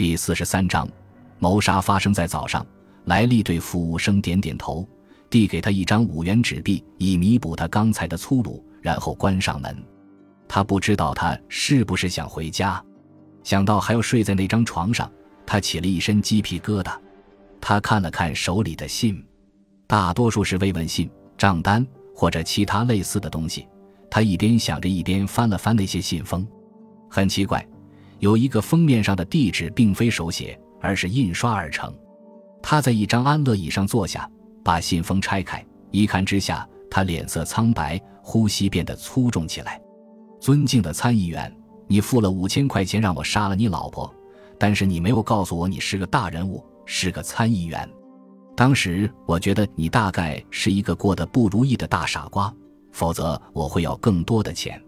第四十三章，谋杀发生在早上。莱利对服务生点点头，递给他一张五元纸币，以弥补他刚才的粗鲁，然后关上门。他不知道他是不是想回家，想到还要睡在那张床上，他起了一身鸡皮疙瘩。他看了看手里的信，大多数是慰问信、账单或者其他类似的东西。他一边想着，一边翻了翻那些信封。很奇怪，有一个封面上的地址并非手写，而是印刷而成。他在一张安乐椅上坐下，把信封拆开，一看之下，他脸色苍白，呼吸变得粗重起来。尊敬的参议员，你付了五千块钱让我杀了你老婆，但是你没有告诉我你是个大人物，是个参议员。当时我觉得你大概是一个过得不如意的大傻瓜，否则我会要更多的钱。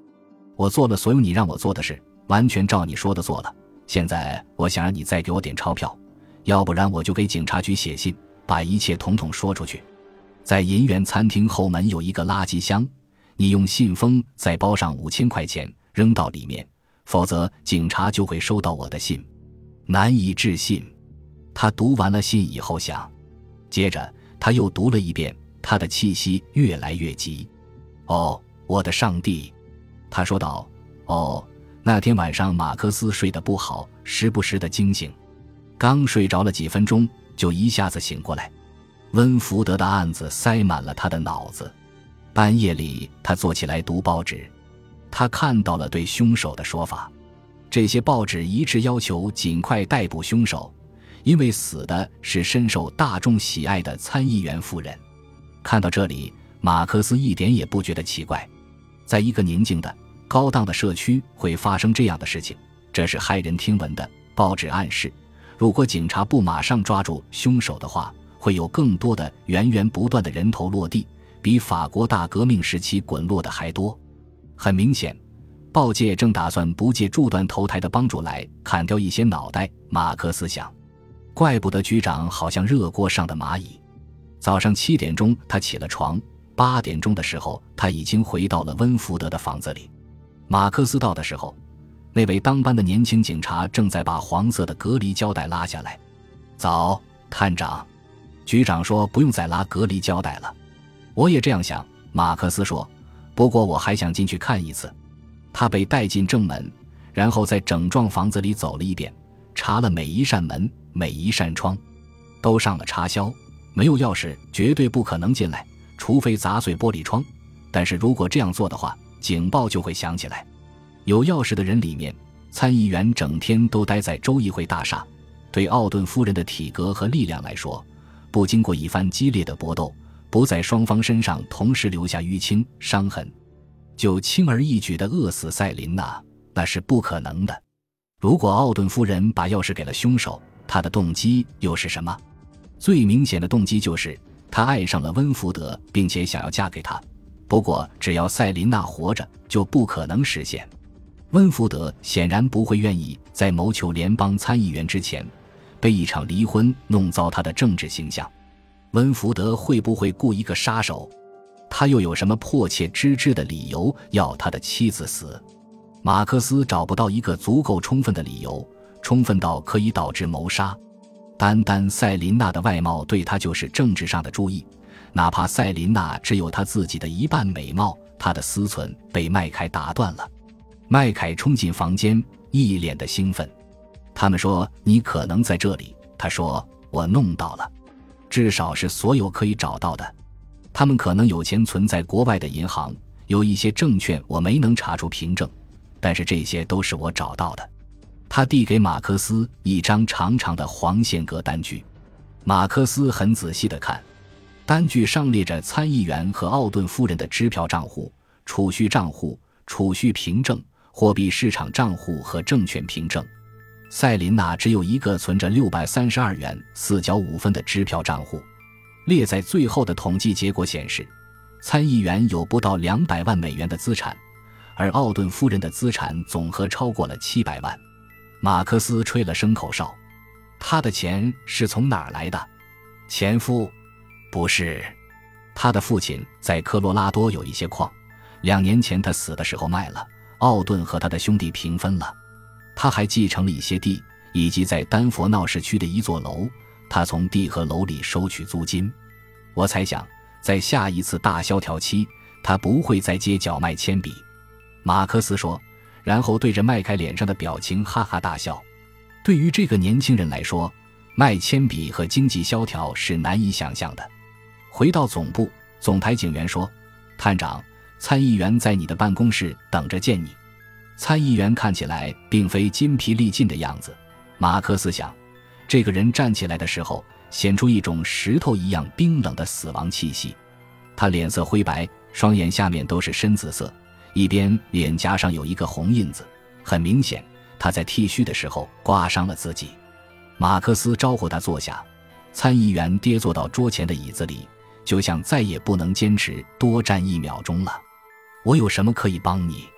我做了所有你让我做的事，完全照你说的做了。现在我想让你再给我点钞票。要不然我就给警察局写信，把一切统统说出去。在银元餐厅后门有一个垃圾箱，你用信封再包上五千块钱扔到里面，否则警察就会收到我的信。难以置信，他读完了信以后想，接着他又读了一遍，他的气息越来越急。哦，我的上帝，他说道。哦，那天晚上马克思睡得不好，时不时的惊醒。刚睡着了几分钟，就一下子醒过来。温福德的案子塞满了他的脑子。半夜里，他坐起来读报纸。他看到了对凶手的说法。这些报纸一致要求尽快逮捕凶手，因为死的是深受大众喜爱的参议员夫人。看到这里，马克思一点也不觉得奇怪。在一个宁静的、高档的社区会发生这样的事情，这是骇人听闻的。报纸暗示。如果警察不马上抓住凶手的话，会有更多的源源不断的人头落地，比法国大革命时期滚落的还多。很明显，报界正打算不借铸断头台的帮助来砍掉一些脑袋。马克思想，怪不得局长好像热锅上的蚂蚁。早上七点钟，他起了床；八点钟的时候，他已经回到了温福德的房子里。马克思到的时候。那位当班的年轻警察正在把黄色的隔离胶带拉下来。早，探长，局长说不用再拉隔离胶带了。我也这样想，马克思说。不过我还想进去看一次。他被带进正门，然后在整幢房子里走了一遍，查了每一扇门、每一扇窗，都上了插销。没有钥匙，绝对不可能进来，除非砸碎玻璃窗。但是如果这样做的话，警报就会响起来。有钥匙的人里面，参议员整天都待在州议会大厦。对奥顿夫人的体格和力量来说，不经过一番激烈的搏斗，不在双方身上同时留下淤青伤痕，就轻而易举地饿死赛琳娜，那是不可能的。如果奥顿夫人把钥匙给了凶手，他的动机又是什么？最明显的动机就是他爱上了温福德，并且想要嫁给他。不过，只要赛琳娜活着，就不可能实现。温福德显然不会愿意在谋求联邦参议员之前，被一场离婚弄糟他的政治形象。温福德会不会雇一个杀手？他又有什么迫切之至的理由要他的妻子死？马克思找不到一个足够充分的理由，充分到可以导致谋杀。单单赛琳娜的外貌对他就是政治上的注意，哪怕赛琳娜只有他自己的一半美貌，他的思忖被麦凯打断了。麦凯冲进房间，一脸的兴奋。他们说：“你可能在这里。”他说：“我弄到了，至少是所有可以找到的。他们可能有钱存在国外的银行，有一些证券我没能查出凭证，但是这些都是我找到的。”他递给马克思一张长长的黄线格单据。马克思很仔细地看，单据上列着参议员和奥顿夫人的支票账户、储蓄账户、储蓄凭证。货币市场账户和证券凭证，塞琳娜只有一个存着六百三十二元四角五分的支票账户。列在最后的统计结果显示，参议员有不到两百万美元的资产，而奥顿夫人的资产总和超过了七百万。马克思吹了声口哨，他的钱是从哪儿来的？前夫，不是，他的父亲在科罗拉多有一些矿，两年前他死的时候卖了。奥顿和他的兄弟平分了，他还继承了一些地，以及在丹佛闹市区的一座楼，他从地和楼里收取租金。我猜想，在下一次大萧条期，他不会再接脚卖铅笔。马克思说，然后对着麦开脸上的表情哈哈大笑。对于这个年轻人来说，卖铅笔和经济萧条是难以想象的。回到总部，总台警员说：“探长，参议员在你的办公室等着见你。”参议员看起来并非筋疲力尽的样子。马克思想，这个人站起来的时候，显出一种石头一样冰冷的死亡气息。他脸色灰白，双眼下面都是深紫色，一边脸颊上有一个红印子，很明显。他在剃须的时候刮伤了自己。马克思招呼他坐下，参议员跌坐到桌前的椅子里，就像再也不能坚持多站一秒钟了。我有什么可以帮你？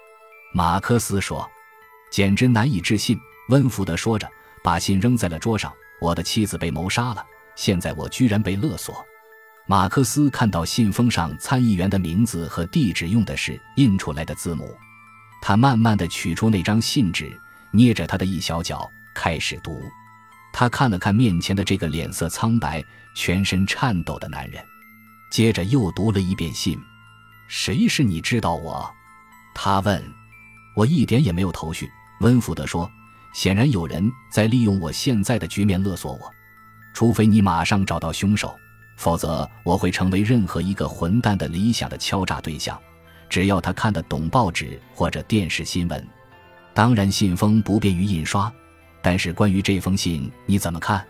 马克思说。简直难以置信，温福德说着，把信扔在了桌上。我的妻子被谋杀了，现在我居然被勒索。马克思看到信封上参议员的名字和地址用的是印出来的字母，他慢慢的取出那张信纸。捏着他的一小脚开始读，他看了看面前的这个脸色苍白、全身颤抖的男人，接着又读了一遍信。谁是你知道我？他问。我一点也没有头绪。温福德说：“显然有人在利用我现在的局面勒索我，除非你马上找到凶手，否则我会成为任何一个混蛋的理想的敲诈对象。只要他看得懂报纸或者电视新闻。”当然，信封不便于印刷，但是关于这封信你怎么看？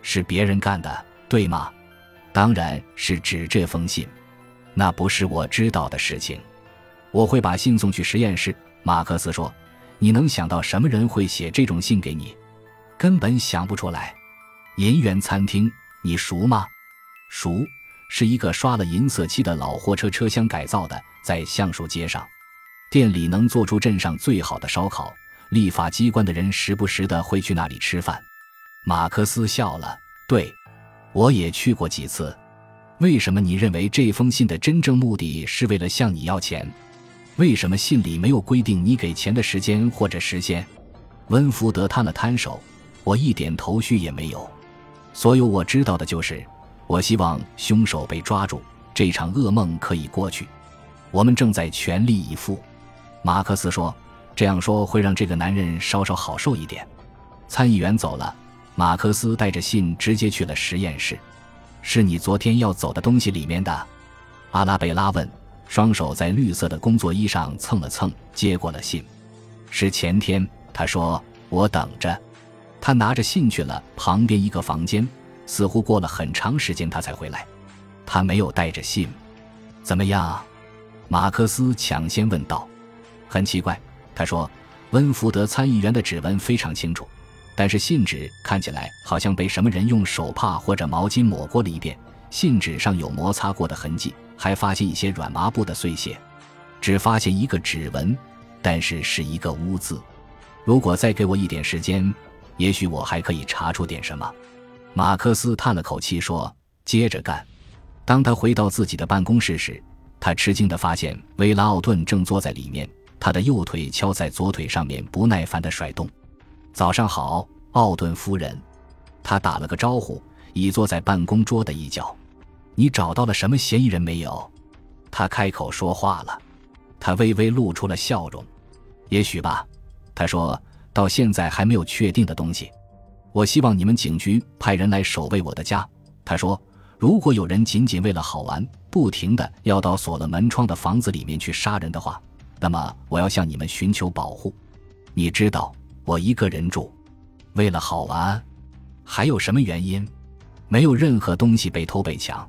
是别人干的，对吗？当然是指这封信，那不是我知道的事情。我会把信送去实验室。马克思说：“你能想到什么人会写这种信给你？根本想不出来。”银元餐厅，你熟吗？熟，是一个刷了银色漆的老货车车厢改造的，在橡树街上。店里能做出镇上最好的烧烤，立法机关的人时不时的会去那里吃饭。马克思笑了，对，我也去过几次。为什么你认为这封信的真正目的是为了向你要钱？为什么信里没有规定你给钱的时间或者时限？温福德摊了摊手，我一点头绪也没有。所有我知道的就是，我希望凶手被抓住，这场噩梦可以过去。我们正在全力以赴。马克思说：“这样说会让这个男人稍稍好受一点。”参议员走了，马克思带着信直接去了实验室。“是你昨天要走的东西里面的？”阿拉贝拉问，双手在绿色的工作衣上蹭了蹭，接过了信。“是前天。”他说，“我等着。”他拿着信去了旁边一个房间，似乎过了很长时间他才回来。他没有带着信。怎么样？马克思抢先问道。很奇怪，他说，温福德参议员的指纹非常清楚，但是信纸看起来好像被什么人用手帕或者毛巾抹过了一遍，信纸上有摩擦过的痕迹，还发现一些软麻布的碎屑，只发现一个指纹，但是是一个“污”渍。如果再给我一点时间，也许我还可以查出点什么。马克思叹了口气说：“接着干。”当他回到自己的办公室时，他吃惊地发现维拉奥顿正坐在里面。他的右腿敲在左腿上面，不耐烦地甩动。早上好，奥顿夫人。他打了个招呼，倚坐在办公桌的一角。你找到了什么嫌疑人没有？他开口说话了。他微微露出了笑容。也许吧。他说到现在还没有确定的东西。我希望你们警局派人来守卫我的家。他说，如果有人仅仅为了好玩，不停的要到锁了门窗的房子里面去杀人的话。那么我要向你们寻求保护。你知道我一个人住，为了好玩，还有什么原因？没有任何东西被偷被抢。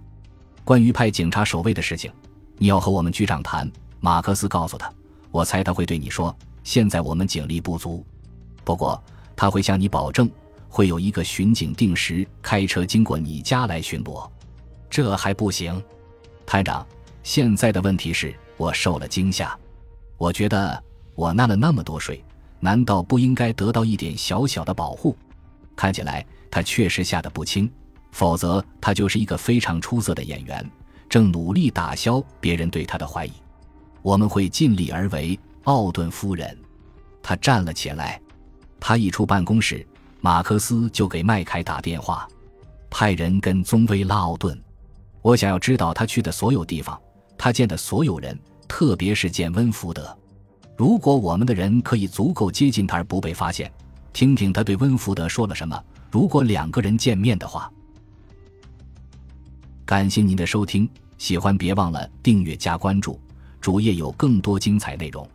关于派警察守卫的事情，你要和我们局长谈。马克思告诉他，我猜他会对你说，现在我们警力不足。不过他会向你保证，会有一个巡警定时开车经过你家来巡逻。这还不行，探长。现在的问题是我受了惊吓。我觉得我纳了那么多税，难道不应该得到一点小小的保护？看起来他确实吓得不轻，否则他就是一个非常出色的演员，正努力打消别人对他的怀疑。我们会尽力而为，奥顿夫人。他站了起来。他一出办公室，马克思就给麦凯打电话，派人跟踪威拉奥顿。我想要知道他去的所有地方，他见的所有人，特别是见温福德。如果我们的人可以足够接近他而不被发现，听听他对温福德说了什么。如果两个人见面的话。感谢您的收听，喜欢别忘了订阅加关注，主页有更多精彩内容。